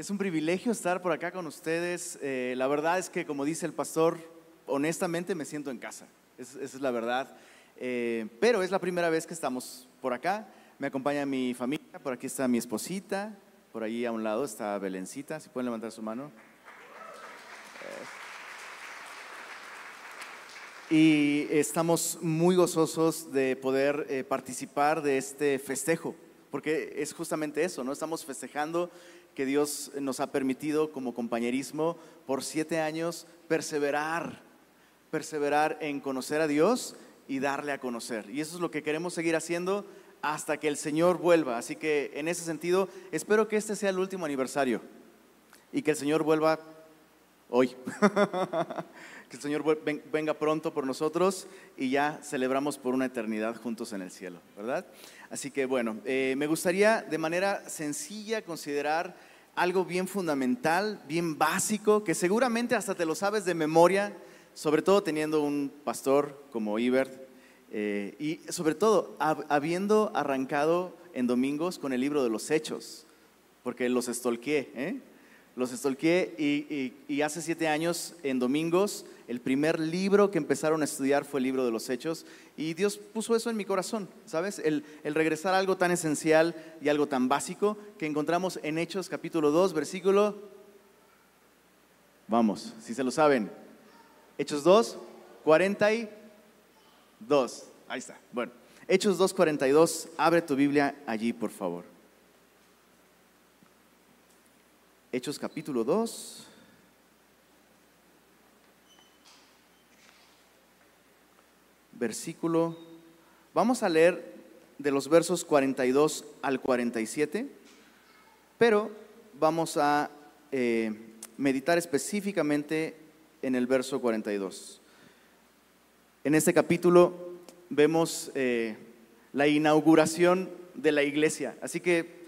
Es un privilegio estar por acá con ustedes. Eh, la verdad es que, como dice el pastor, honestamente me siento en casa. esa es la verdad. Eh, pero es la primera vez que estamos por acá. Me acompaña mi familia. Por aquí está mi esposita. Por ahí a un lado está Belencita. Si pueden levantar su mano. y estamos muy gozosos de poder eh, participar de este festejo, porque es justamente eso, ¿no? Estamos festejando Dios nos ha permitido como compañerismo por siete años perseverar, perseverar en conocer a Dios y darle a conocer. Y eso es lo que queremos seguir haciendo hasta que el Señor vuelva. Así que en ese sentido, espero que este sea el último aniversario y que el Señor vuelva hoy. que el Señor venga pronto por nosotros y ya celebramos por una eternidad juntos en el cielo, ¿verdad? Así que bueno, eh, me gustaría de manera sencilla considerar algo bien fundamental, bien básico, que seguramente hasta te lo sabes de memoria, sobre todo teniendo un pastor como Ibert, eh, y sobre todo habiendo arrancado en domingos con el libro de los hechos, porque los estolqué, ¿eh? Los estolqué y, hace siete años en domingos el primer libro que empezaron a estudiar fue el libro de los hechos y Dios puso eso en mi corazón, ¿sabes? El, el, regresar a algo tan esencial y algo tan básico que encontramos en Hechos capítulo 2, versículo... Vamos, si se lo saben. Hechos 2, 42. Ahí está. Bueno, Hechos 2, 42. Abre tu Biblia allí, por favor. Hechos capítulo 2. Versículo. Vamos a leer de los versos 42 al 47, pero vamos a eh, meditar específicamente en el verso 42. En este capítulo vemos eh, la inauguración de la iglesia, así que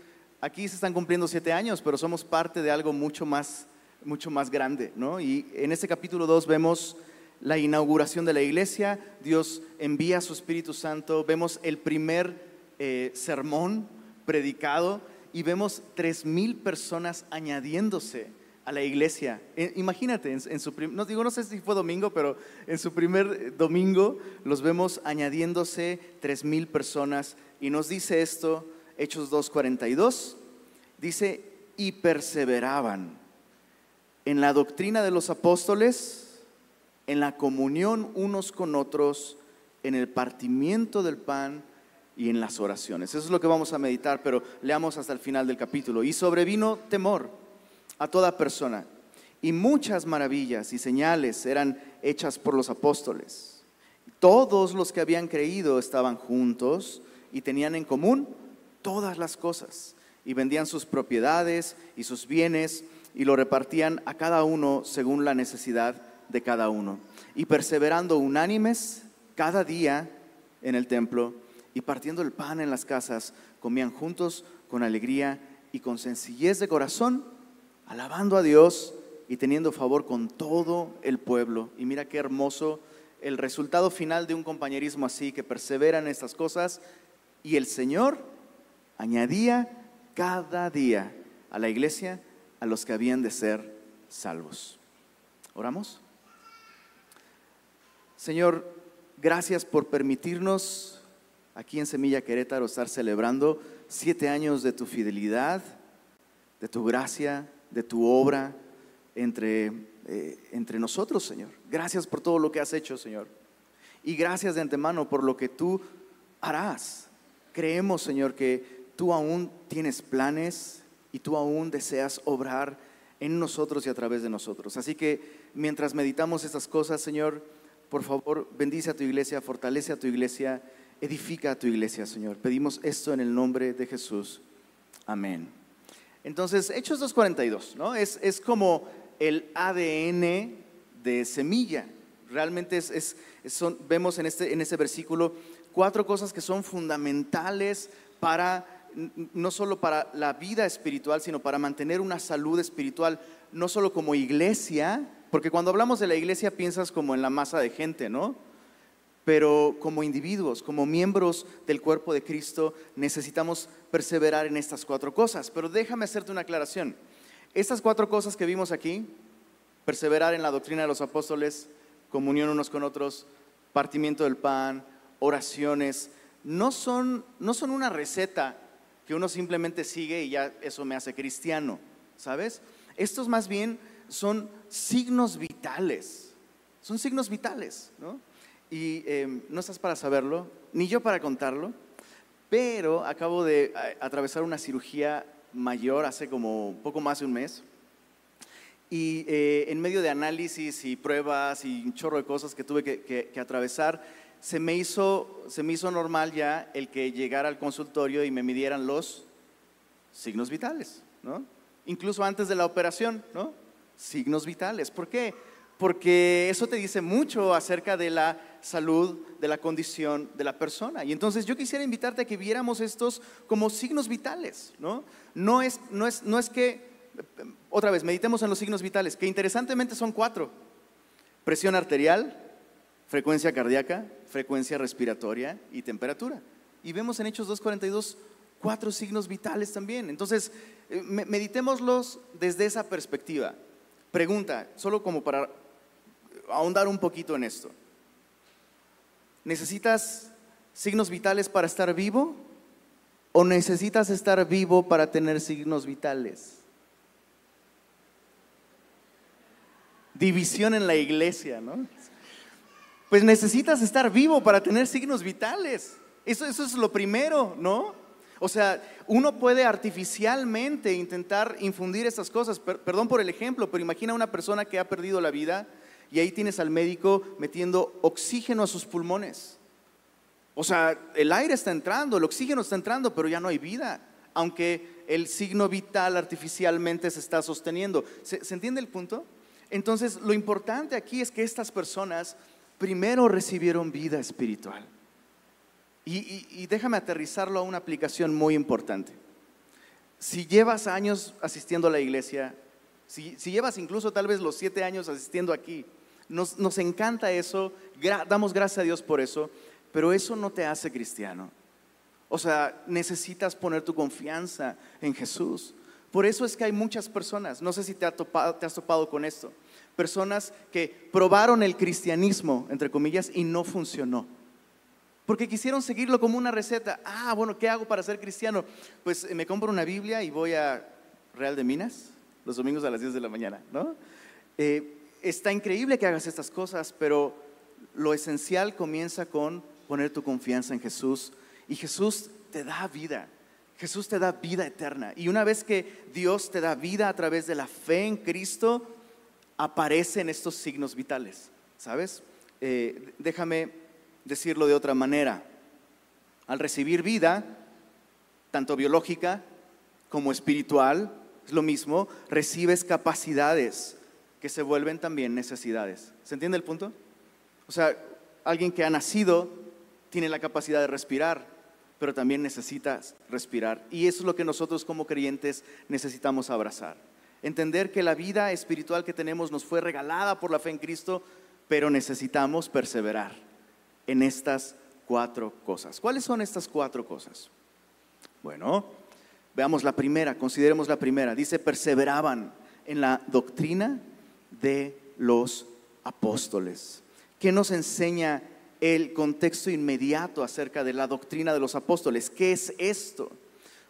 aquí se están cumpliendo siete años, pero somos parte de algo mucho más, mucho más grande, ¿no? Y en este capítulo 2 vemos la inauguración de la iglesia, Dios envía su Espíritu Santo, vemos el primer eh, sermón predicado y vemos tres mil personas añadiéndose a la iglesia. Eh, imagínate, en, su no digo, no sé si fue domingo, pero en su primer domingo los vemos añadiéndose tres mil personas y nos dice esto Hechos 2.42, dice, y perseveraban en la doctrina de los apóstoles, en la comunión unos con otros, en el partimiento del pan y en las oraciones. Eso es lo que vamos a meditar, pero leamos hasta el final del capítulo. Y sobrevino temor a toda persona, y muchas maravillas y señales eran hechas por los apóstoles. Todos los que habían creído estaban juntos y tenían en común todas las cosas y vendían sus propiedades y sus bienes y lo repartían a cada uno según la necesidad de cada uno. Y perseverando unánimes cada día en el templo y partiendo el pan en las casas, comían juntos con alegría y con sencillez de corazón, alabando a Dios y teniendo favor con todo el pueblo. Y mira qué hermoso el resultado final de un compañerismo así, que persevera en estas cosas y el Señor añadía cada día a la iglesia a los que habían de ser salvos. ¿Oramos? Señor, gracias por permitirnos aquí en Semilla Querétaro estar celebrando siete años de tu fidelidad, de tu gracia, de tu obra entre, eh, entre nosotros, Señor. Gracias por todo lo que has hecho, Señor. Y gracias de antemano por lo que tú harás. Creemos, Señor, que tú aún tienes planes y tú aún deseas obrar en nosotros y a través de nosotros. Así que mientras meditamos estas cosas, Señor, por favor, bendice a tu iglesia, fortalece a tu iglesia, edifica a tu iglesia, Señor. Pedimos esto en el nombre de Jesús. Amén. Entonces, Hechos 2.42, ¿no? Es, es como el ADN de semilla. Realmente es, son, vemos en, este, en ese versículo cuatro cosas que son fundamentales para no solo para la vida espiritual, sino para mantener una salud espiritual, no solo como iglesia, porque cuando hablamos de la iglesia piensas como en la masa de gente, ¿no? Pero como individuos, como miembros del cuerpo de Cristo, necesitamos perseverar en estas cuatro cosas. Pero déjame hacerte una aclaración. Estas cuatro cosas que vimos aquí, perseverar en la doctrina de los apóstoles, comunión unos con otros, partimiento del pan, oraciones, no son, no son una receta que uno simplemente sigue y ya eso me hace cristiano, ¿sabes? Estos más bien son signos vitales, son signos vitales, ¿no? Y em, no estás para saberlo, ni yo para contarlo, pero acabo de atravesar una cirugía mayor hace como poco más de un mes. Y eh, en medio de análisis y pruebas y un chorro de cosas que tuve que, atravesar, se me, hizo, se me hizo normal ya el que llegara al consultorio y me midieran los signos vitales, ¿no? Incluso antes de la operación, ¿no? Signos vitales. ¿Por qué? Porque eso te dice mucho acerca de la salud, de la condición de la persona. Y entonces yo quisiera invitarte a que viéramos estos como signos vitales, ¿no? No es, no es, no es que otra vez, meditemos en los signos vitales, que interesantemente son cuatro. Presión arterial, frecuencia cardíaca, frecuencia respiratoria y temperatura. Y vemos en Hechos 2.42 cuatro signos vitales también. Entonces, eh, meditémoslos desde esa perspectiva. Pregunta, solo como para ahondar un poquito en esto. ¿Necesitas signos vitales para estar vivo o necesitas estar vivo para tener signos vitales? división en la iglesia, ¿no? Pues necesitas estar vivo para tener signos vitales. Eso, es lo primero, ¿no? O sea, uno puede artificialmente intentar infundir estas cosas. perdón por el ejemplo, pero imagina una persona que ha perdido la vida y ahí tienes al médico metiendo oxígeno a sus pulmones. O sea, el aire está entrando, el oxígeno está entrando, pero ya no hay vida, aunque el signo vital artificialmente se está sosteniendo. se entiende el punto? Entonces, lo importante aquí es que estas personas primero recibieron vida espiritual. Y, déjame aterrizarlo a una aplicación muy importante. Si llevas años asistiendo a la iglesia, si, llevas incluso tal vez los siete años asistiendo aquí, nos, encanta eso, damos gracias a Dios por eso, pero eso no te hace cristiano. O sea, necesitas poner tu confianza en Jesús. Por eso es que hay muchas personas, no sé si te, has topado con esto, personas que probaron el cristianismo, entre comillas, y no funcionó. Porque quisieron seguirlo como una receta. Ah, bueno, ¿qué hago para ser cristiano? Pues eh, me compro una Biblia y voy a Real de Minas los domingos a las 10 de la mañana, ¿no? Eh, está increíble que hagas estas cosas, pero lo esencial comienza con poner tu confianza en Jesús y Jesús te da vida. Jesús te da vida eterna. Y una vez que Dios te da vida a través de la fe en Cristo, aparecen estos signos vitales. ¿Sabes? Eh, déjame decirlo de otra manera. Al recibir vida, tanto biológica como espiritual, es lo mismo, recibes capacidades que se vuelven también necesidades. ¿Se entiende el punto? O sea, alguien que ha nacido tiene la capacidad de respirar, pero también necesitas respirar. Y eso es lo que nosotros como creyentes necesitamos abrazar. Entender que la vida espiritual que tenemos nos fue regalada por la fe en Cristo, pero necesitamos perseverar en estas cuatro cosas. ¿Cuáles son estas cuatro cosas? Bueno, veamos la primera, consideremos la primera. Dice, perseveraban en la doctrina de los apóstoles. ¿Qué nos enseña el contexto inmediato acerca de la doctrina de los apóstoles. ¿Qué es esto?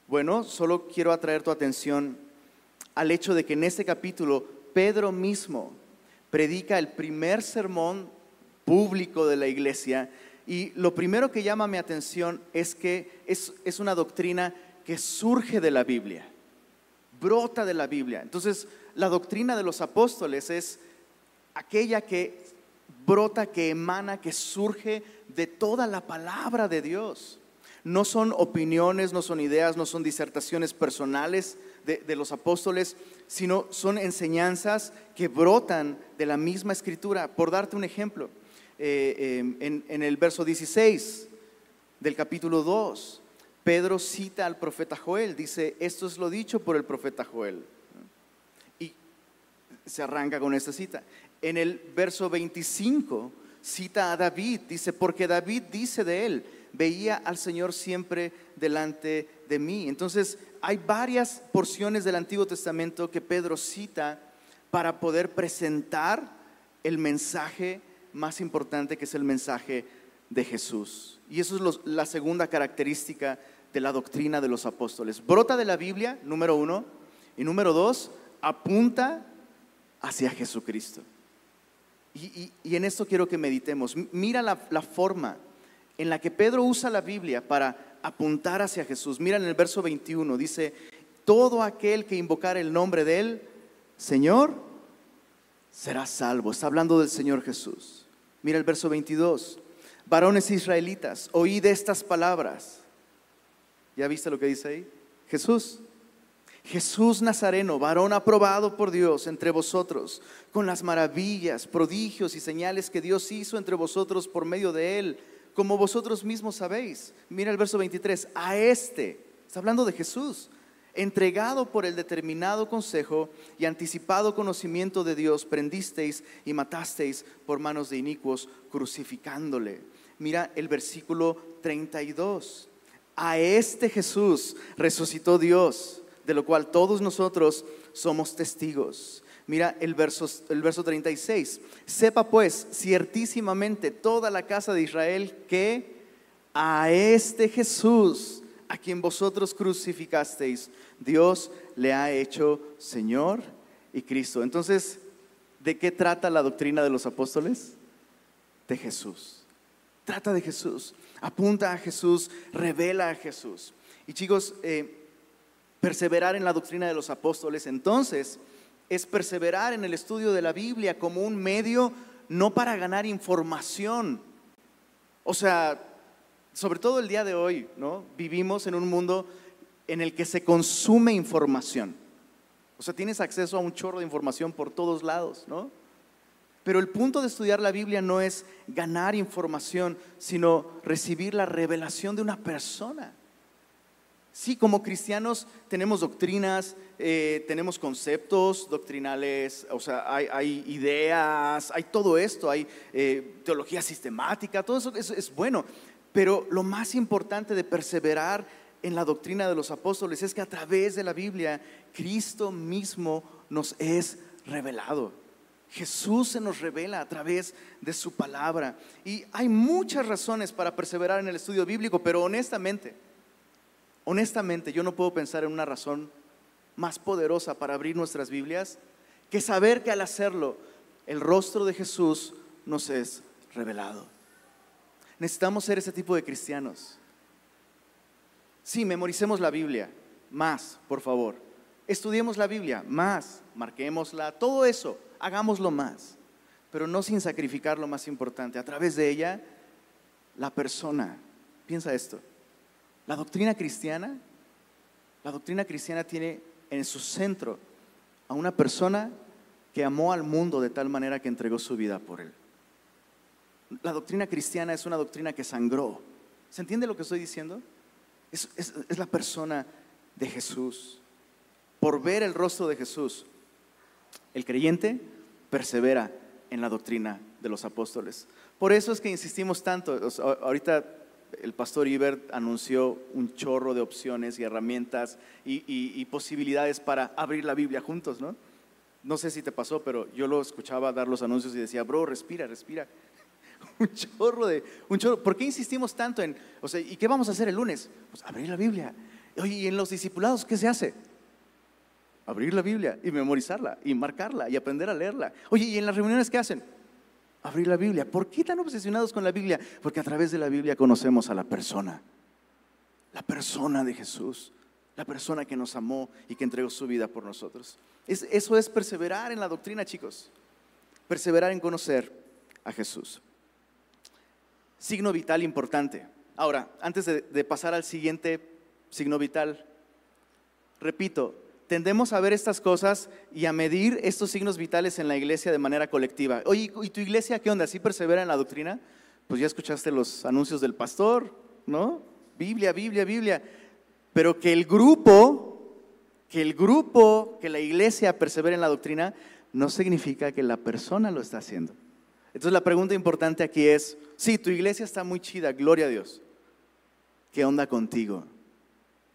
Bueno, solo quiero atraer tu atención al hecho de que en este capítulo Pedro mismo predica el primer sermón público de la iglesia y lo primero que llama mi atención es que es, es una doctrina que surge de la Biblia, brota de la Biblia. Entonces, la doctrina de los apóstoles es aquella que brota, que emana, que surge de toda la palabra de Dios. No son opiniones, no son ideas, no son disertaciones personales de, los apóstoles, sino son enseñanzas que brotan de la misma escritura. Por darte un ejemplo, eh, em, en, el verso 16 del capítulo 2, Pedro cita al profeta Joel, dice, esto es lo dicho por el profeta Joel. Y se arranca con esta cita en el verso 25 cita a David, dice, porque David dice de él, veía al Señor siempre delante de mí. Entonces, hay varias porciones del Antiguo Testamento que Pedro cita para poder presentar el mensaje más importante que es el mensaje de Jesús. Y eso es la segunda característica de la doctrina de los apóstoles. Brota de la Biblia, número uno, y número dos, apunta hacia Jesucristo. Y, en esto quiero que meditemos. Mira la, la forma en la que Pedro usa la Biblia para apuntar hacia Jesús. Mira en el verso 21, dice, todo aquel que invocar el nombre de él, Señor, será salvo. Está hablando del Señor Jesús. Mira el verso 22. Varones israelitas, oíd estas palabras. ¿Ya viste lo que dice ahí? Jesús. Jesús Nazareno, varón aprobado por Dios entre vosotros, con las maravillas, prodigios y señales que Dios hizo entre vosotros por medio de él, como vosotros mismos sabéis. Mira el verso 23, a este, está hablando de Jesús, entregado por el determinado consejo y anticipado conocimiento de Dios, prendisteis y matasteis por manos de inicuos, crucificándole. Mira el versículo 32. A este Jesús resucitó Dios, de lo cual todos nosotros somos testigos. Mira el verso, el verso 36. Sepa pues ciertísimamente toda la casa de Israel que a este Jesús, a quien vosotros crucificasteis, Dios le ha hecho Señor y Cristo. Entonces, ¿de qué trata la doctrina de los apóstoles? De Jesús. Trata de Jesús, apunta a Jesús, revela a Jesús. Y chicos, eh, perseverar en la doctrina de los apóstoles entonces es perseverar en el estudio de la Biblia como un medio no para ganar información. O sea, sobre todo el día de hoy, ¿no? Vivimos en un mundo en el que se consume información. O sea, tienes acceso a un chorro de información por todos lados, ¿no? Pero el punto de estudiar la Biblia no es ganar información, sino recibir la revelación de una persona. Sí, como cristianos tenemos doctrinas, eh, tenemos conceptos doctrinales, o sea, hay, ideas, hay todo esto, hay eh, teología sistemática, todo eso es bueno. Pero lo más importante de perseverar en la doctrina de los apóstoles es que a través de la Biblia Cristo mismo nos es revelado. Jesús se nos revela a través de su palabra. Y hay muchas razones para perseverar en el estudio bíblico, pero honestamente, honestamente yo no puedo pensar en una razón más poderosa para abrir nuestras Biblias que saber que al hacerlo el rostro de Jesús nos es revelado. Necesitamos ser ese tipo de cristianos. Sí, memoricemos la Biblia, más, por favor. Estudiemos la Biblia, más, marquémosla, todo eso hagámoslo más, pero no sin sacrificar lo más importante. A través de ella, la persona, piensa esto, la doctrina cristiana, la doctrina cristiana tiene en su centro a una persona que amó al mundo de tal manera que entregó su vida por él. La doctrina cristiana es una doctrina que sangró. ¿Se entiende lo que estoy diciendo? Es, es, la persona de Jesús. Por ver el rostro de Jesús, el creyente persevera en la doctrina de los apóstoles. Por eso es que insistimos tanto. ahorita el pastor Ibert anunció un chorro de opciones y herramientas y, posibilidades para abrir la Biblia juntos, ¿no? No sé si te pasó, pero yo lo escuchaba dar los anuncios y decía, bro, respira, respira. un chorro de, un chorro. ¿Por qué insistimos tanto en, o sea, ¿y qué vamos a hacer el lunes? Pues abrir la Biblia. Oye, ¿y en los discipulados qué se hace? abrir la Biblia y memorizarla y marcarla y aprender a leerla. Oye, ¿y en las reuniones qué hacen? Abrir la Biblia. ¿Por qué tan obsesionados con la Biblia? Porque a través de la Biblia conocemos a la persona, la persona de Jesús, la persona que nos amó y que entregó su vida por nosotros. eso es perseverar en la doctrina, chicos. Perseverar en conocer a Jesús. Signo vital importante. Ahora, antes de pasar al siguiente signo vital, repito, tendemos a ver estas cosas y a medir estos signos vitales en la iglesia de manera colectiva. Oye, ¿y tu iglesia qué onda? ¿Sí persevera en la doctrina? Pues ya escuchaste los anuncios del pastor, ¿no? Biblia, Biblia, Biblia. Pero que el grupo, que el grupo, que la iglesia persevera en la doctrina, no significa que la persona lo está haciendo. Entonces la pregunta importante aquí es, sí, tu iglesia está muy chida, gloria a Dios. ¿Qué onda contigo?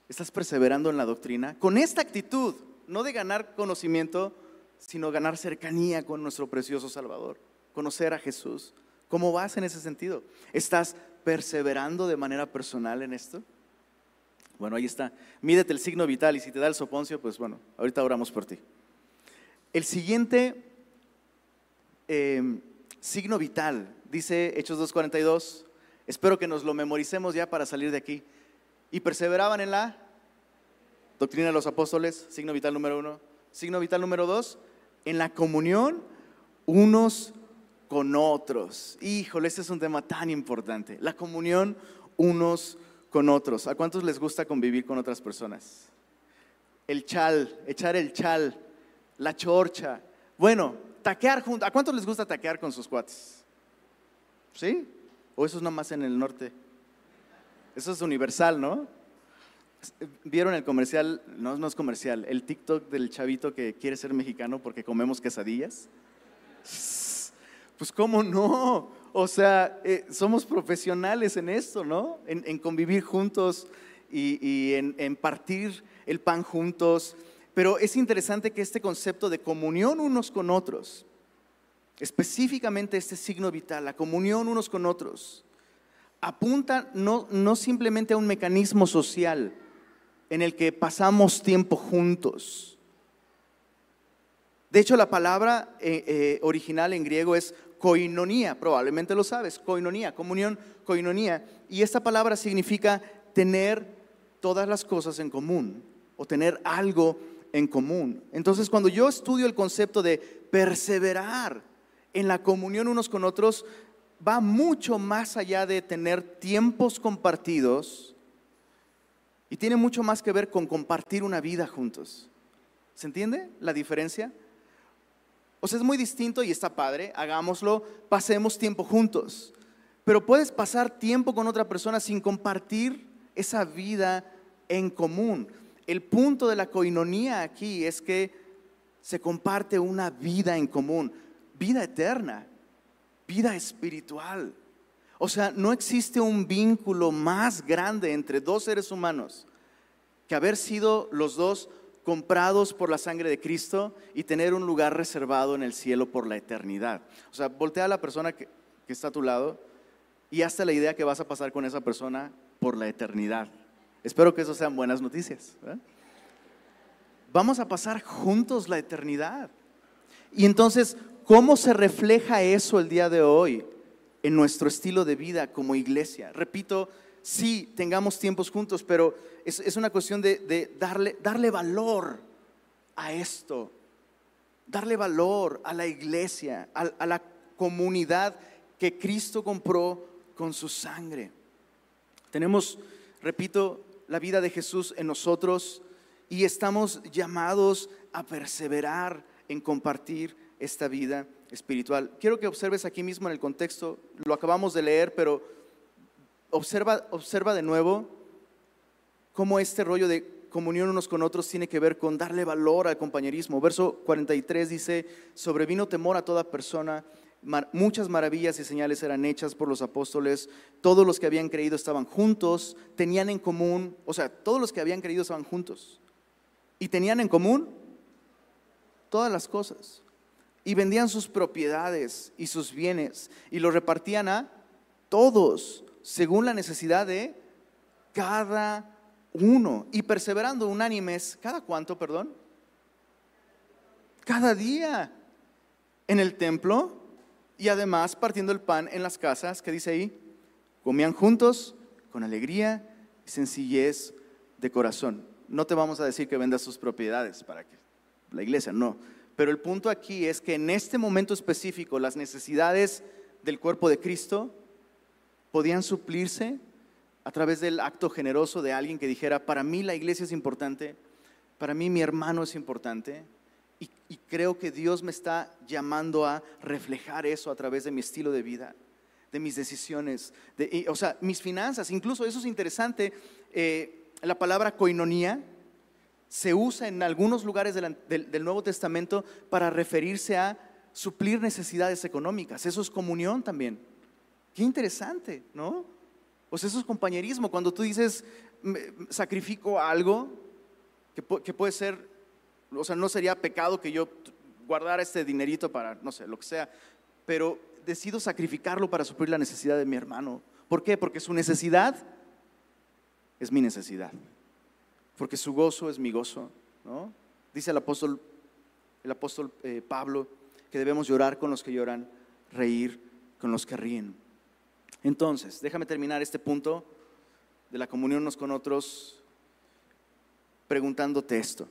¿Estás perseverando en la doctrina? Con esta actitud, no de ganar conocimiento, sino ganar cercanía con nuestro precioso Salvador, conocer a Jesús. ¿Cómo vas en ese sentido? ¿Estás perseverando de manera personal en esto? Bueno, ahí está. Mídete el signo vital y si te da el soponcio, pues bueno, ahorita oramos por ti. El siguiente eh, signo vital, dice Hechos 2.42, espero que nos lo memoricemos ya para salir de aquí. Y perseveraban en la doctrina de los apóstoles, signo vital número uno. Signo vital número dos, en la comunión unos con otros. Híjole, este es un tema tan importante. La comunión unos con otros. ¿A cuántos les gusta convivir con otras personas? El chal, echar el chal, la chorcha. Bueno, taquear juntos. ¿A cuántos les gusta taquear con sus cuates? ¿Sí? ¿O eso es nomás en el norte? Eso es universal, ¿no? ¿Vieron el comercial? No, no es comercial. El TikTok del chavito que quiere ser mexicano porque comemos quesadillas. Pues cómo no. O sea, eh, somos profesionales en esto, ¿no? En, convivir juntos y, en, partir el pan juntos. Pero es interesante que este concepto de comunión unos con otros, específicamente este signo vital, la comunión unos con otros, apunta no, no simplemente a un mecanismo social en el que pasamos tiempo juntos. De hecho, la palabra eh, eh, original en griego es koinonía, probablemente lo sabes, koinonía, comunión, koinonía. Y esta palabra significa tener todas las cosas en común o tener algo en común. Entonces, cuando yo estudio el concepto de perseverar en la comunión unos con otros, va mucho más allá de tener tiempos compartidos y tiene mucho más que ver con compartir una vida juntos. ¿Se entiende la diferencia? O sea, es muy distinto y está padre, hagámoslo, pasemos tiempo juntos. Pero puedes pasar tiempo con otra persona sin compartir esa vida en común. El punto de la coinonía aquí es que se comparte una vida en común, vida eterna, vida espiritual. O sea, no existe un vínculo más grande entre dos seres humanos que haber sido los dos comprados por la sangre de Cristo y tener un lugar reservado en el cielo por la eternidad. O sea, voltea a la persona que, está a tu lado y hazte la idea que vas a pasar con esa persona por la eternidad. Espero que eso sean buenas noticias. Vamos a pasar juntos la eternidad. Y entonces, ¿cómo se refleja eso el día de hoy en nuestro estilo de vida como iglesia? Repito, sí, tengamos tiempos juntos, pero es, una cuestión de, darle, darle valor a esto, darle valor a la iglesia, a, a la comunidad que Cristo compró con su sangre. Tenemos, repito, la vida de Jesús en nosotros y estamos llamados a perseverar en compartir esta vida espiritual. Quiero que observes aquí mismo en el contexto, lo acabamos de leer, pero observa, observa de nuevo cómo este rollo de comunión unos con otros tiene que ver con darle valor al compañerismo. Verso 43 dice, sobrevino temor a toda persona, muchas maravillas y señales eran hechas por los apóstoles, todos los que habían creído estaban juntos, tenían en común, o sea, todos los que habían creído estaban juntos y tenían en común todas las cosas. Y vendían sus propiedades y sus bienes y los repartían a todos según la necesidad de cada uno y perseverando unánimes, ¿cada cuánto, perdón? Cada día en el templo y además partiendo el pan en las casas, ¿qué dice ahí? Comían juntos con alegría y sencillez de corazón. No te vamos a decir que vendas sus propiedades para que la iglesia, no. Pero el punto aquí es que en este momento específico las necesidades del cuerpo de Cristo podían suplirse a través del acto generoso de alguien que dijera, para mí la iglesia es importante, para mí mi hermano es importante, y, creo que Dios me está llamando a reflejar eso a través de mi estilo de vida, de mis decisiones, de, o sea, mis finanzas, incluso eso es interesante, eh, la palabra coinonía se usa en algunos lugares del Nuevo Testamento para referirse a suplir necesidades económicas, eso es comunión también. Qué interesante, ¿no? Sea, eso es compañerismo. Cuando tú dices, sacrifico algo que, que puede ser, o sea, no sería pecado que yo guardara este dinerito para, no sé, lo que sea, pero decido sacrificarlo para suplir la necesidad de mi hermano. ¿Por qué? Porque su necesidad es mi necesidad. Porque su gozo es mi gozo. ¿no? Dice el apóstol, el apóstol eh, Pablo que debemos llorar con los que lloran, reír con los que ríen. Entonces, déjame terminar este punto de la comunión unos con otros preguntándote esto.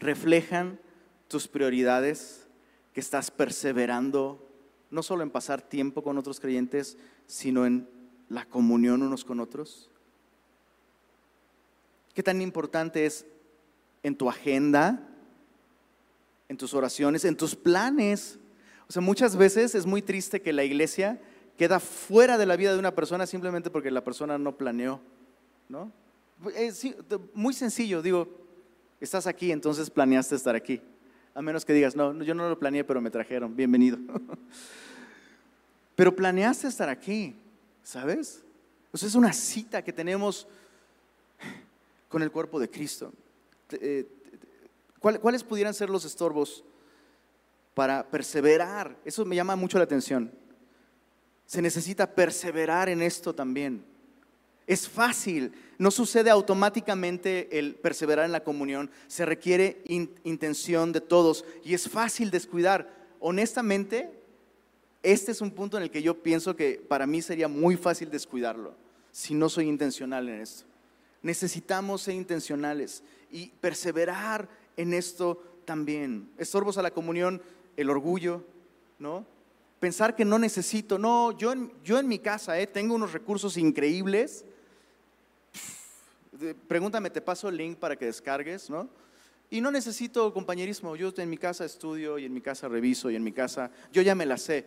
¿Reflejan tus prioridades que estás perseverando no solo en pasar tiempo con otros creyentes, sino en la comunión unos con otros? ¿Qué tan importante es en tu agenda, en tus oraciones, en tus planes? O sea, muchas veces es muy triste que la iglesia queda fuera de la vida de una persona simplemente porque la persona no planeó, ¿no? Es muy sencillo, digo, estás aquí, entonces planeaste estar aquí. A menos que digas, no, yo no lo planeé, pero me trajeron, bienvenido. Pero planeaste estar aquí, ¿sabes? Sea, es una cita que tenemos con el cuerpo de Cristo. Eh, ¿Cuáles pudieran ser los estorbos para perseverar? Eso me llama mucho la atención. Se necesita perseverar en esto también. Es fácil, no sucede automáticamente el perseverar en la comunión, se requiere intención de todos y es fácil descuidar. Honestamente, este es un punto en el que yo pienso que para mí sería muy fácil descuidarlo si no soy intencional en esto. Necesitamos ser intencionales y perseverar en esto también. Estorbos a la comunión, el orgullo, ¿no? Pensar que no necesito, no, yo en, yo en mi casa eh, tengo unos recursos increíbles pregúntame, te paso el link para que descargues, ¿no? Y no necesito compañerismo, yo en mi casa estudio y en mi casa reviso y en mi casa, yo ya me la sé.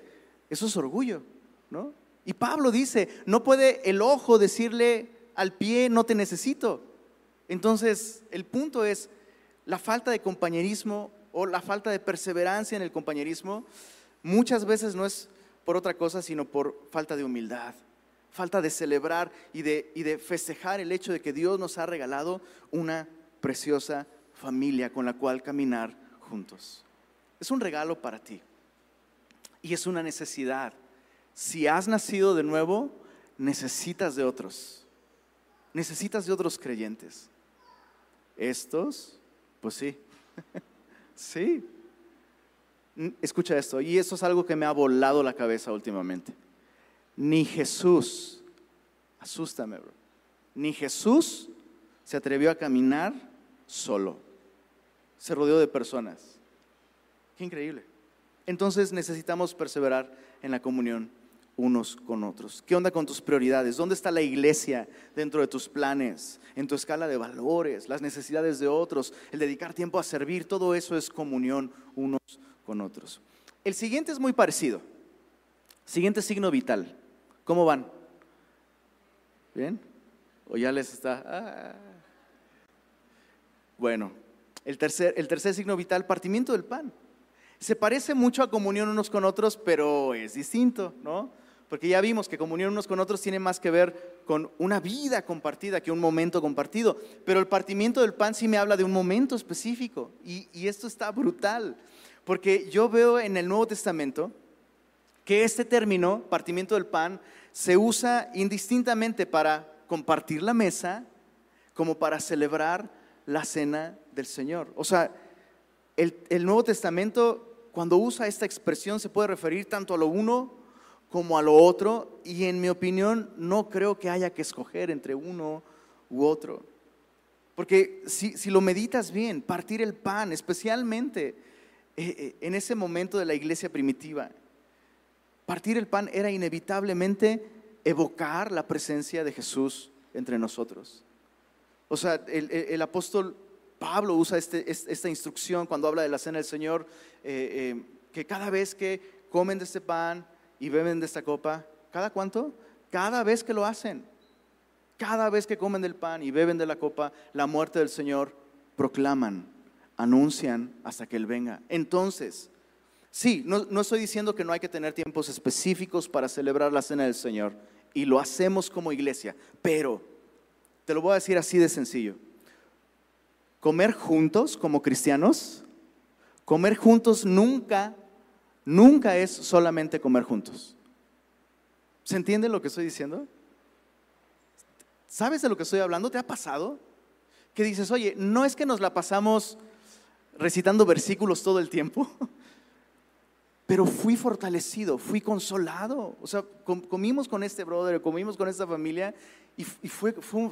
Eso es orgullo, ¿no? Y Pablo dice, no puede el ojo decirle al pie, no te necesito. Entonces, el punto es, la falta de compañerismo o la falta de perseverancia en el compañerismo muchas veces no es por otra cosa, sino por falta de humildad falta de celebrar y de, y de festejar el hecho de que Dios nos ha regalado una preciosa familia con la cual caminar juntos. Es un regalo para ti y es una necesidad. Si has nacido de nuevo, necesitas de otros. Necesitas de otros creyentes. Estos, pues sí, sí. Escucha esto, y esto es algo que me ha volado la cabeza últimamente. Ni Jesús, asústame, bro, ni Jesús se atrevió a caminar solo. Se rodeó de personas. Qué increíble. Entonces necesitamos perseverar en la comunión unos con otros. ¿Qué onda con tus prioridades? ¿Dónde está la iglesia dentro de tus planes, en tu escala de valores, las necesidades de otros, el dedicar tiempo a servir? Todo eso es comunión unos con otros. El siguiente es muy parecido. Siguiente signo vital. ¿Cómo van? ¿Bien? ¿O ya les está? Ah. Bueno, el tercer, el tercer signo vital, partimiento del pan. Se parece mucho a comunión unos con otros, pero es distinto, ¿no? Porque ya vimos que comunión unos con otros tiene más que ver con una vida compartida que un momento compartido. Pero el partimiento del pan sí me habla de un momento específico. Y, esto está brutal. Porque yo veo en el Nuevo Testamento que este término, partimiento del pan, se usa indistintamente para compartir la mesa como para celebrar la cena del Señor. O sea, el, Nuevo Testamento, cuando usa esta expresión, se puede referir tanto a lo uno como a lo otro, y en mi opinión no creo que haya que escoger entre uno u otro. Porque si, si lo meditas bien, partir el pan, especialmente eh, eh, en ese momento de la iglesia primitiva, Partir el pan era inevitablemente evocar la presencia de Jesús entre nosotros. O sea, el, apóstol Pablo usa este, esta instrucción cuando habla de la cena del Señor, eh, que cada vez que comen de este pan y beben de esta copa, ¿cada cuánto? Cada vez que lo hacen, cada vez que comen del pan y beben de la copa, la muerte del Señor proclaman, anuncian hasta que Él venga. Entonces, Sí, no, estoy diciendo que no hay que tener tiempos específicos para celebrar la cena del Señor y lo hacemos como iglesia, pero Te lo voy a decir así de sencillo. Comer juntos como cristianos, comer juntos nunca, nunca es solamente comer juntos. ¿Se entiende lo que estoy diciendo? ¿Sabes de lo que estoy hablando? ¿Te ha pasado? Que dices, oye, no es que nos la pasamos recitando versículos todo el tiempo, pero fui fortalecido, fui consolado. O sea, comimos con este brother, comimos con esta familia y, fue, fue,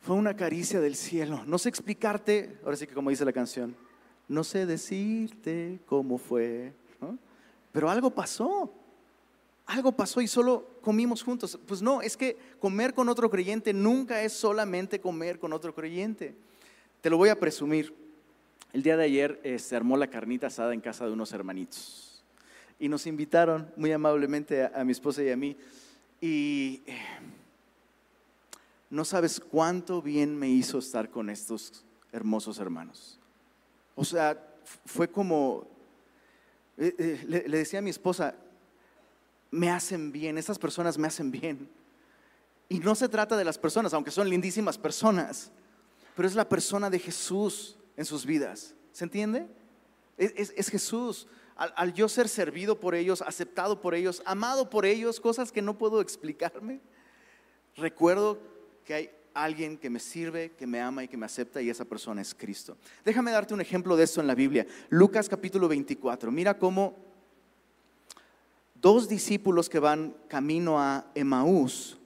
fue una caricia del cielo. No sé explicarte, ahora sí que como dice la canción, no sé decirte cómo fue, pero algo pasó. Algo pasó y solo comimos juntos. Pues no, es que comer con otro creyente nunca es solamente comer con otro creyente. Te lo voy a presumir. El día de ayer eh, se armó la carnita asada en casa de unos hermanitos y nos invitaron muy amablemente a, mi esposa y a mí. Y eh, no sabes cuánto bien me hizo estar con estos hermosos hermanos. O sea, fue como, eh, le, le decía a mi esposa, me hacen bien, estas personas me hacen bien. Y no se trata de las personas, aunque son lindísimas personas, pero es la persona de Jesús en sus vidas. ¿Se entiende? Es, Jesús. Al, al, yo ser servido por ellos, aceptado por ellos, amado por ellos, cosas que no puedo explicarme, recuerdo que hay alguien que me sirve, que me ama y que me acepta y esa persona es Cristo. Déjame darte un ejemplo de esto en la Biblia. Lucas capítulo 24. Mira cómo dos discípulos que van camino a Emaús.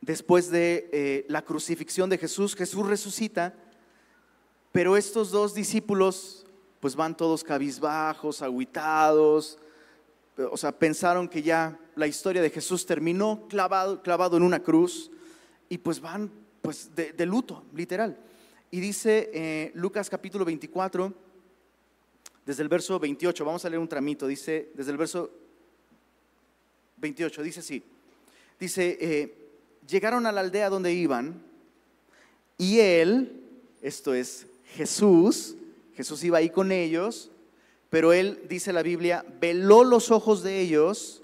Después de eh, la crucifixión de Jesús, Jesús resucita, pero estos dos discípulos pues van todos cabizbajos, aguitados, o sea, pensaron que ya la historia de Jesús terminó clavado, clavado en una cruz y pues van pues de luto, literal. Y dice eh, Lucas capítulo 24, desde el verso 28, vamos a leer un tramito, dice, desde el verso 28, dice así, dice, eh, llegaron a la aldea donde iban y él, esto es Jesús, Jesús iba ahí con ellos, pero él, dice la Biblia, veló los ojos de ellos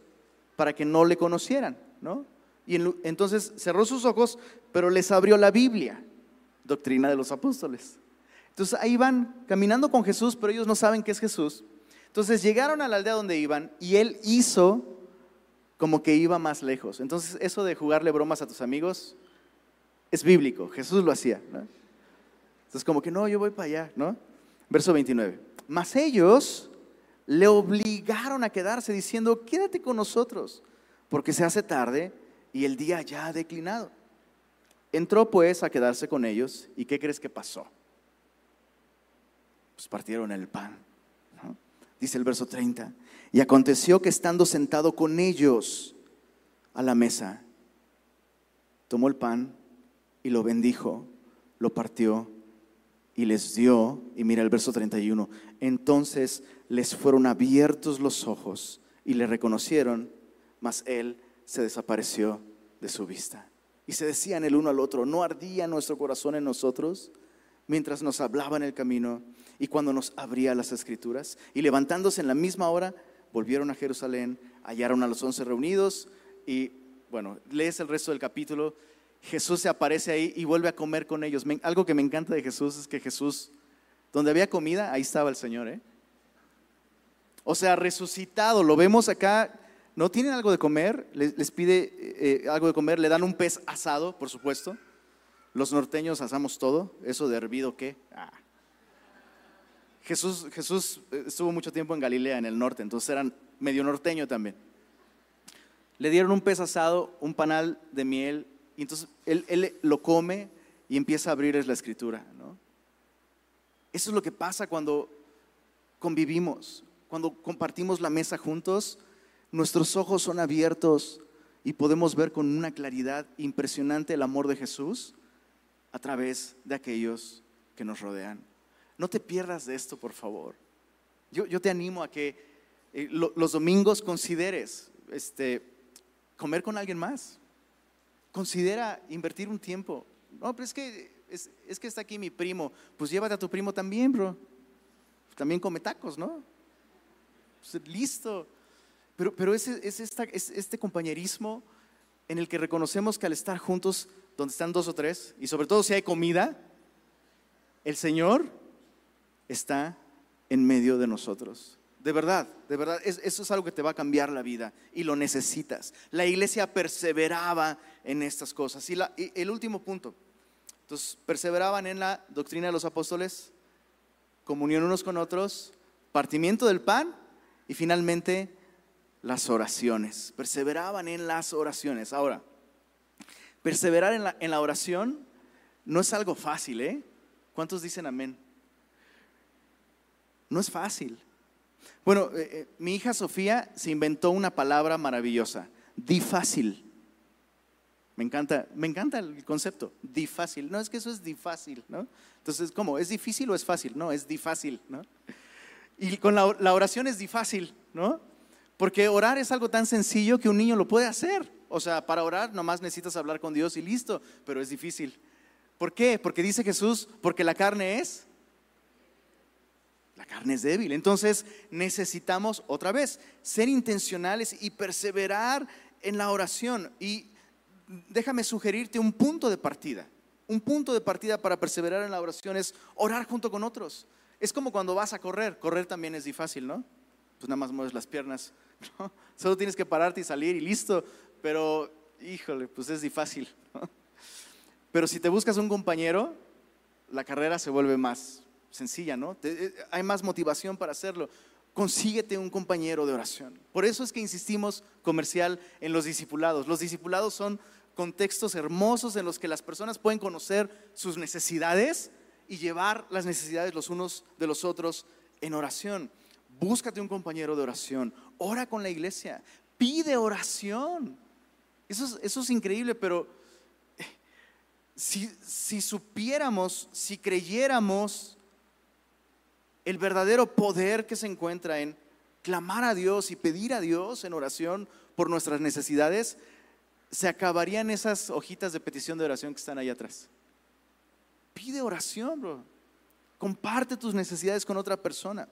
para que no le conocieran, ¿no? Y entonces cerró sus ojos, pero les abrió la Biblia doctrina de los apóstoles. Entonces ahí van caminando con Jesús, pero ellos no saben qué es Jesús. Entonces llegaron a la aldea donde iban y él hizo como que iba más lejos. Entonces eso de jugarle bromas a tus amigos es bíblico, Jesús lo hacía. Entonces como que no, yo voy para allá, ¿no? Verso 29. Mas ellos le obligaron a quedarse diciendo, quédate con nosotros, porque se hace tarde y el día ya ha declinado. Entró pues a quedarse con ellos y ¿qué crees que pasó? Pues partieron el pan. Dice el verso 30. Y aconteció que estando sentado con ellos a la mesa, tomó el pan y lo bendijo, lo partió y les dio, y mira el verso 31, entonces les fueron abiertos los ojos y le reconocieron, mas él se desapareció de su vista. Y se decían el uno al otro, ¿no ardía nuestro corazón en nosotros mientras nos hablaba en el camino y cuando nos abría las escrituras? Y levantándose en la misma hora, volvieron a Jerusalén, hallaron a los once reunidos y, bueno, lees el resto del capítulo. Jesús se aparece ahí y vuelve a comer con ellos. algo que me encanta de Jesús es que Jesús, donde había comida, ahí estaba el Señor. ¿eh? O sea, resucitado, lo vemos acá ¿No tienen algo de comer? Les, pide eh, algo de comer, le dan un pez asado, por supuesto. Los norteños asamos todo. ¿Eso de hervido qué? Ah. Jesús, Jesús eh, estuvo mucho tiempo en Galilea, en el norte, entonces eran medio norteño también. Le dieron un pez asado, un panal de miel, y entonces él, lo come y empieza a abrir la escritura. ¿no? Eso es lo que pasa cuando convivimos, cuando compartimos la mesa juntos nuestros ojos son abiertos y podemos ver con una claridad impresionante el amor de Jesús a través de aquellos que nos rodean. No te pierdas de esto, por favor. Yo, te animo a que eh, los domingos consideres este, comer con alguien más. Considera invertir un tiempo. No, pero es que, es, que está aquí mi primo. Pues llévate a tu primo también, bro. También come tacos, ¿no? Pues listo. Pero, pero es, es, esta, es este compañerismo en el que reconocemos que al estar juntos, donde están dos o tres, y sobre todo si hay comida, el Señor está en medio de nosotros. De verdad, de verdad, eso es algo que te va a cambiar la vida y lo necesitas. La iglesia perseveraba en estas cosas. Y, y el último punto, entonces perseveraban en la doctrina de los apóstoles, comunión unos con otros, partimiento del pan y finalmente las oraciones. Perseveraban en las oraciones. Ahora, perseverar en la, en la oración no es algo fácil, ¿eh? ¿Cuántos dicen amén? No es fácil. Bueno, eh, eh, mi hija Sofía se inventó una palabra maravillosa, difácil. Me encanta, me encanta el concepto, difácil. No es que eso es difácil, ¿no? Entonces, ¿cómo? ¿Es difícil o es fácil? No, es difácil, ¿no? Y con la, oración es difácil, ¿no? Porque orar es algo tan sencillo que un niño lo puede hacer. O sea, para orar nomás necesitas hablar con Dios y listo, pero es difícil. ¿Por qué? Porque dice Jesús, porque la carne es es débil. Entonces necesitamos otra vez ser intencionales y perseverar en la oración. Y déjame sugerirte un punto de partida. Un punto de partida para perseverar en la oración es orar junto con otros. Es como cuando vas a correr. Correr también es difícil, ¿no? Pues nada más mueves las piernas. Solo tienes que pararte y salir y listo. Pero, híjole, pues es difícil. Pero si te buscas un compañero, la carrera se vuelve más sencilla, ¿no? Eh, hay más motivación para hacerlo. Consíguete un compañero de oración. Por eso es que insistimos comercial en los discipulados. Los discipulados son contextos hermosos en los que las personas pueden conocer sus necesidades y llevar las necesidades los unos de los otros en oración. Búscate un compañero de oración. Ora con la iglesia. Pide oración. Eso es, increíble, pero eh, si supiéramos, si creyéramos el verdadero poder que se encuentra en clamar a Dios y pedir a Dios en oración por nuestras necesidades, se acabarían esas hojitas de petición de oración que están ahí atrás. Pide oración, bro. Comparte tus necesidades con otra persona.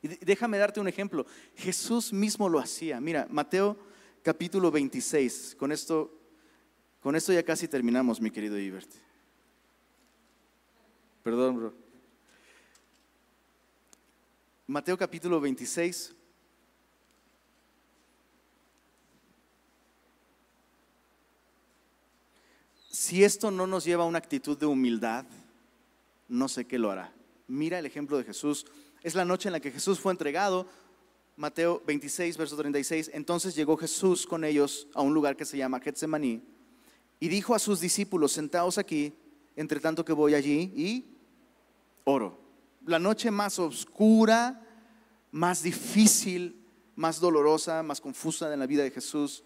Y déjame darte un ejemplo. Jesús mismo lo hacía. Mira, Mateo capítulo 26. Con esto, con esto ya casi terminamos, mi querido Ibert. Perdón, bro. Mateo capítulo 26. Si esto no nos lleva a una actitud de humildad, no sé qué lo hará. Mira el ejemplo de Jesús. Es la noche en la que Jesús fue entregado. Mateo 26, verso 36. Entonces llegó Jesús con ellos a un lugar que se llama Getsemaní y dijo a sus discípulos, sentaos aquí, entre tanto que voy allí y oro la noche más oscura, más difícil, más dolorosa, más confusa en la vida de Jesús,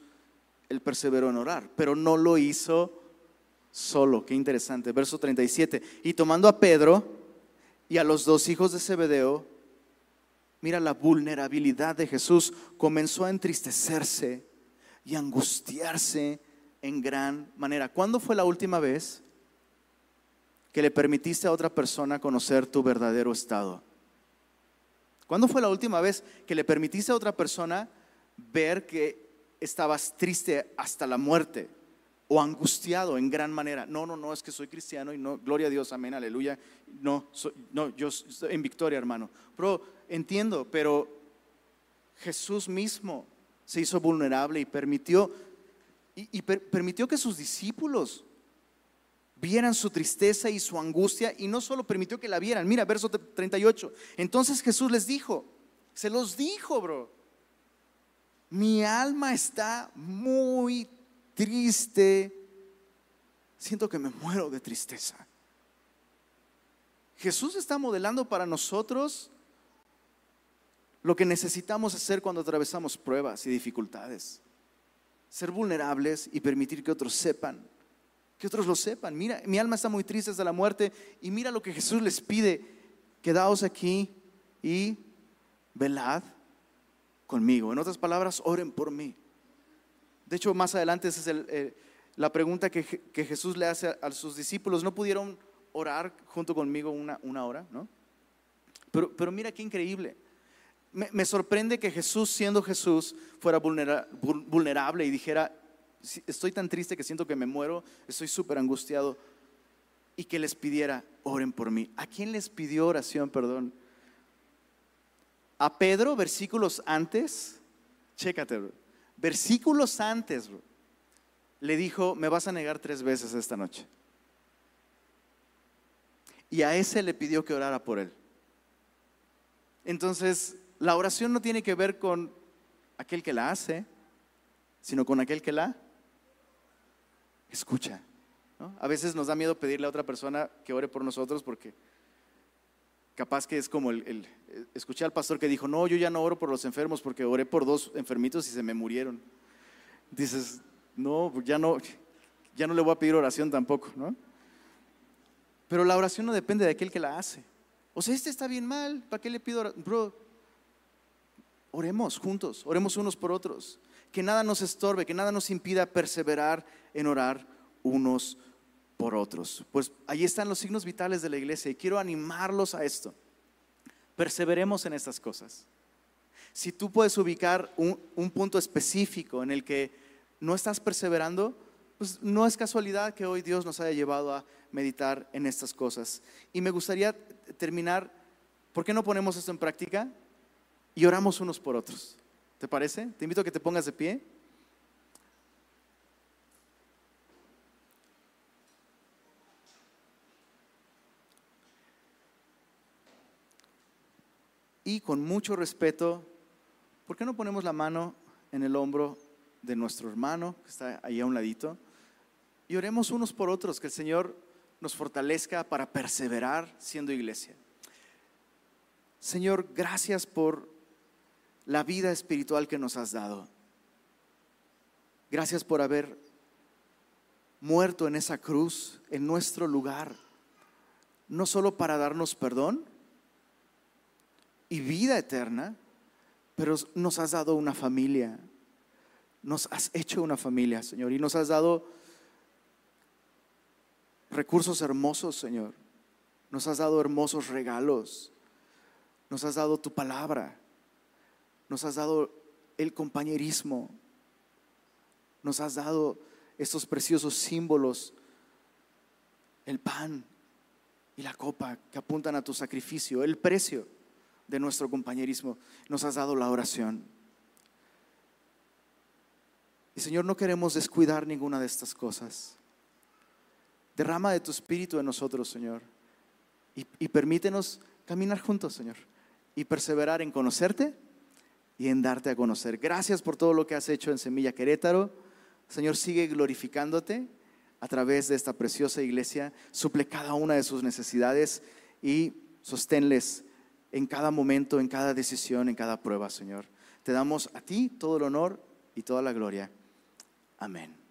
él perseveró en orar, pero no lo hizo solo. Qué interesante. Verso 37. Y tomando a Pedro y a los dos hijos de Zebedeo, mira la vulnerabilidad de Jesús, comenzó a entristecerse y angustiarse en gran manera. ¿Cuándo fue la última vez que le permitiste a otra persona conocer tu verdadero estado? ¿Cuándo fue la última vez que le permitiste a otra persona ver que estabas triste hasta la muerte o angustiado en gran manera? No, no, no, es que soy cristiano y no, gloria a Dios, amén, aleluya. No, no, yo estoy en victoria, hermano. Pero entiendo, pero Jesús mismo se hizo vulnerable y permitió y, permitió que sus discípulos vieran su tristeza y su angustia y no solo permitió que la vieran. Mira, verso 38. Entonces Jesús les dijo, se los dijo, bro. Mi alma está muy triste. Siento que me muero de tristeza. Jesús está modelando para nosotros lo que necesitamos hacer cuando atravesamos pruebas y dificultades. Ser vulnerables y permitir que otros sepan que otros lo sepan. Mira, mi alma está muy triste hasta la muerte y mira lo que Jesús les pide. Quedaos aquí y velad conmigo. En otras palabras, oren por mí. De hecho, más adelante esa es eh, la pregunta que, Jesús le hace a, sus discípulos. No pudieron orar junto conmigo una, una hora, ¿no? Pero, pero mira qué increíble. Me, sorprende que Jesús, siendo Jesús, fuera vulnerable y dijera, estoy tan triste que siento que me muero, estoy súper angustiado, y que les pidiera, oren por mí. ¿A quién les pidió oración, perdón? A Pedro, versículos antes, chécate, versículos antes, le dijo, me vas a negar tres veces esta noche. Y a ese le pidió que orara por él. Entonces, la oración no tiene que ver con aquel que la hace, sino con aquel que la escucha. A veces nos da miedo pedirle a otra persona que ore por nosotros porque capaz que es como el, escuché al pastor que dijo, no, yo ya no oro por los enfermos porque oré por dos enfermitos y se me murieron. Dices, no, ya no, ya no le voy a pedir oración tampoco, ¿no? Pero la oración no depende de aquel que la hace. O sea, este está bien mal, ¿para qué le pido oración? Bro, oremos juntos, oremos unos por otros. Que nada nos estorbe, que nada nos impida perseverar en orar unos por otros. Pues ahí están los signos vitales de la iglesia y quiero animarlos a esto. Perseveremos en estas cosas. Si tú puedes ubicar un, punto específico en el que no estás perseverando, pues no es casualidad que hoy Dios nos haya llevado a meditar en estas cosas. Y me gustaría terminar, ¿por qué no ponemos esto en práctica? Y oramos unos por otros. ¿Te parece? Te invito a que te pongas de pie. y con mucho respeto, ¿por qué no ponemos la mano en el hombro de nuestro hermano que está ahí a un ladito y oremos unos por otros, que el Señor nos fortalezca para perseverar siendo iglesia? Señor, gracias por la vida espiritual que nos has dado. Gracias por haber muerto en esa cruz, en nuestro lugar, no solo para darnos perdón, y vida eterna, pero nos has dado una familia. Nos has hecho una familia, Señor, y nos has dado recursos hermosos, Señor. Nos has dado hermosos regalos. Nos has dado tu palabra. Nos has dado el compañerismo. Nos has dado estos preciosos símbolos, el pan y la copa que apuntan a tu sacrificio, el precio de nuestro compañerismo, nos has dado la oración. Y Señor, no queremos descuidar ninguna de estas cosas. Derrama de tu espíritu en nosotros, Señor. Y, y, permítenos caminar juntos, Señor. Y perseverar en conocerte y en darte a conocer. Gracias por todo lo que has hecho en Semilla Querétaro. Señor, sigue glorificándote a través de esta preciosa iglesia. Suple cada una de sus necesidades y sosténles en cada momento, en cada decisión, en cada prueba, Señor. Te damos a ti todo el honor y toda la gloria. Amén.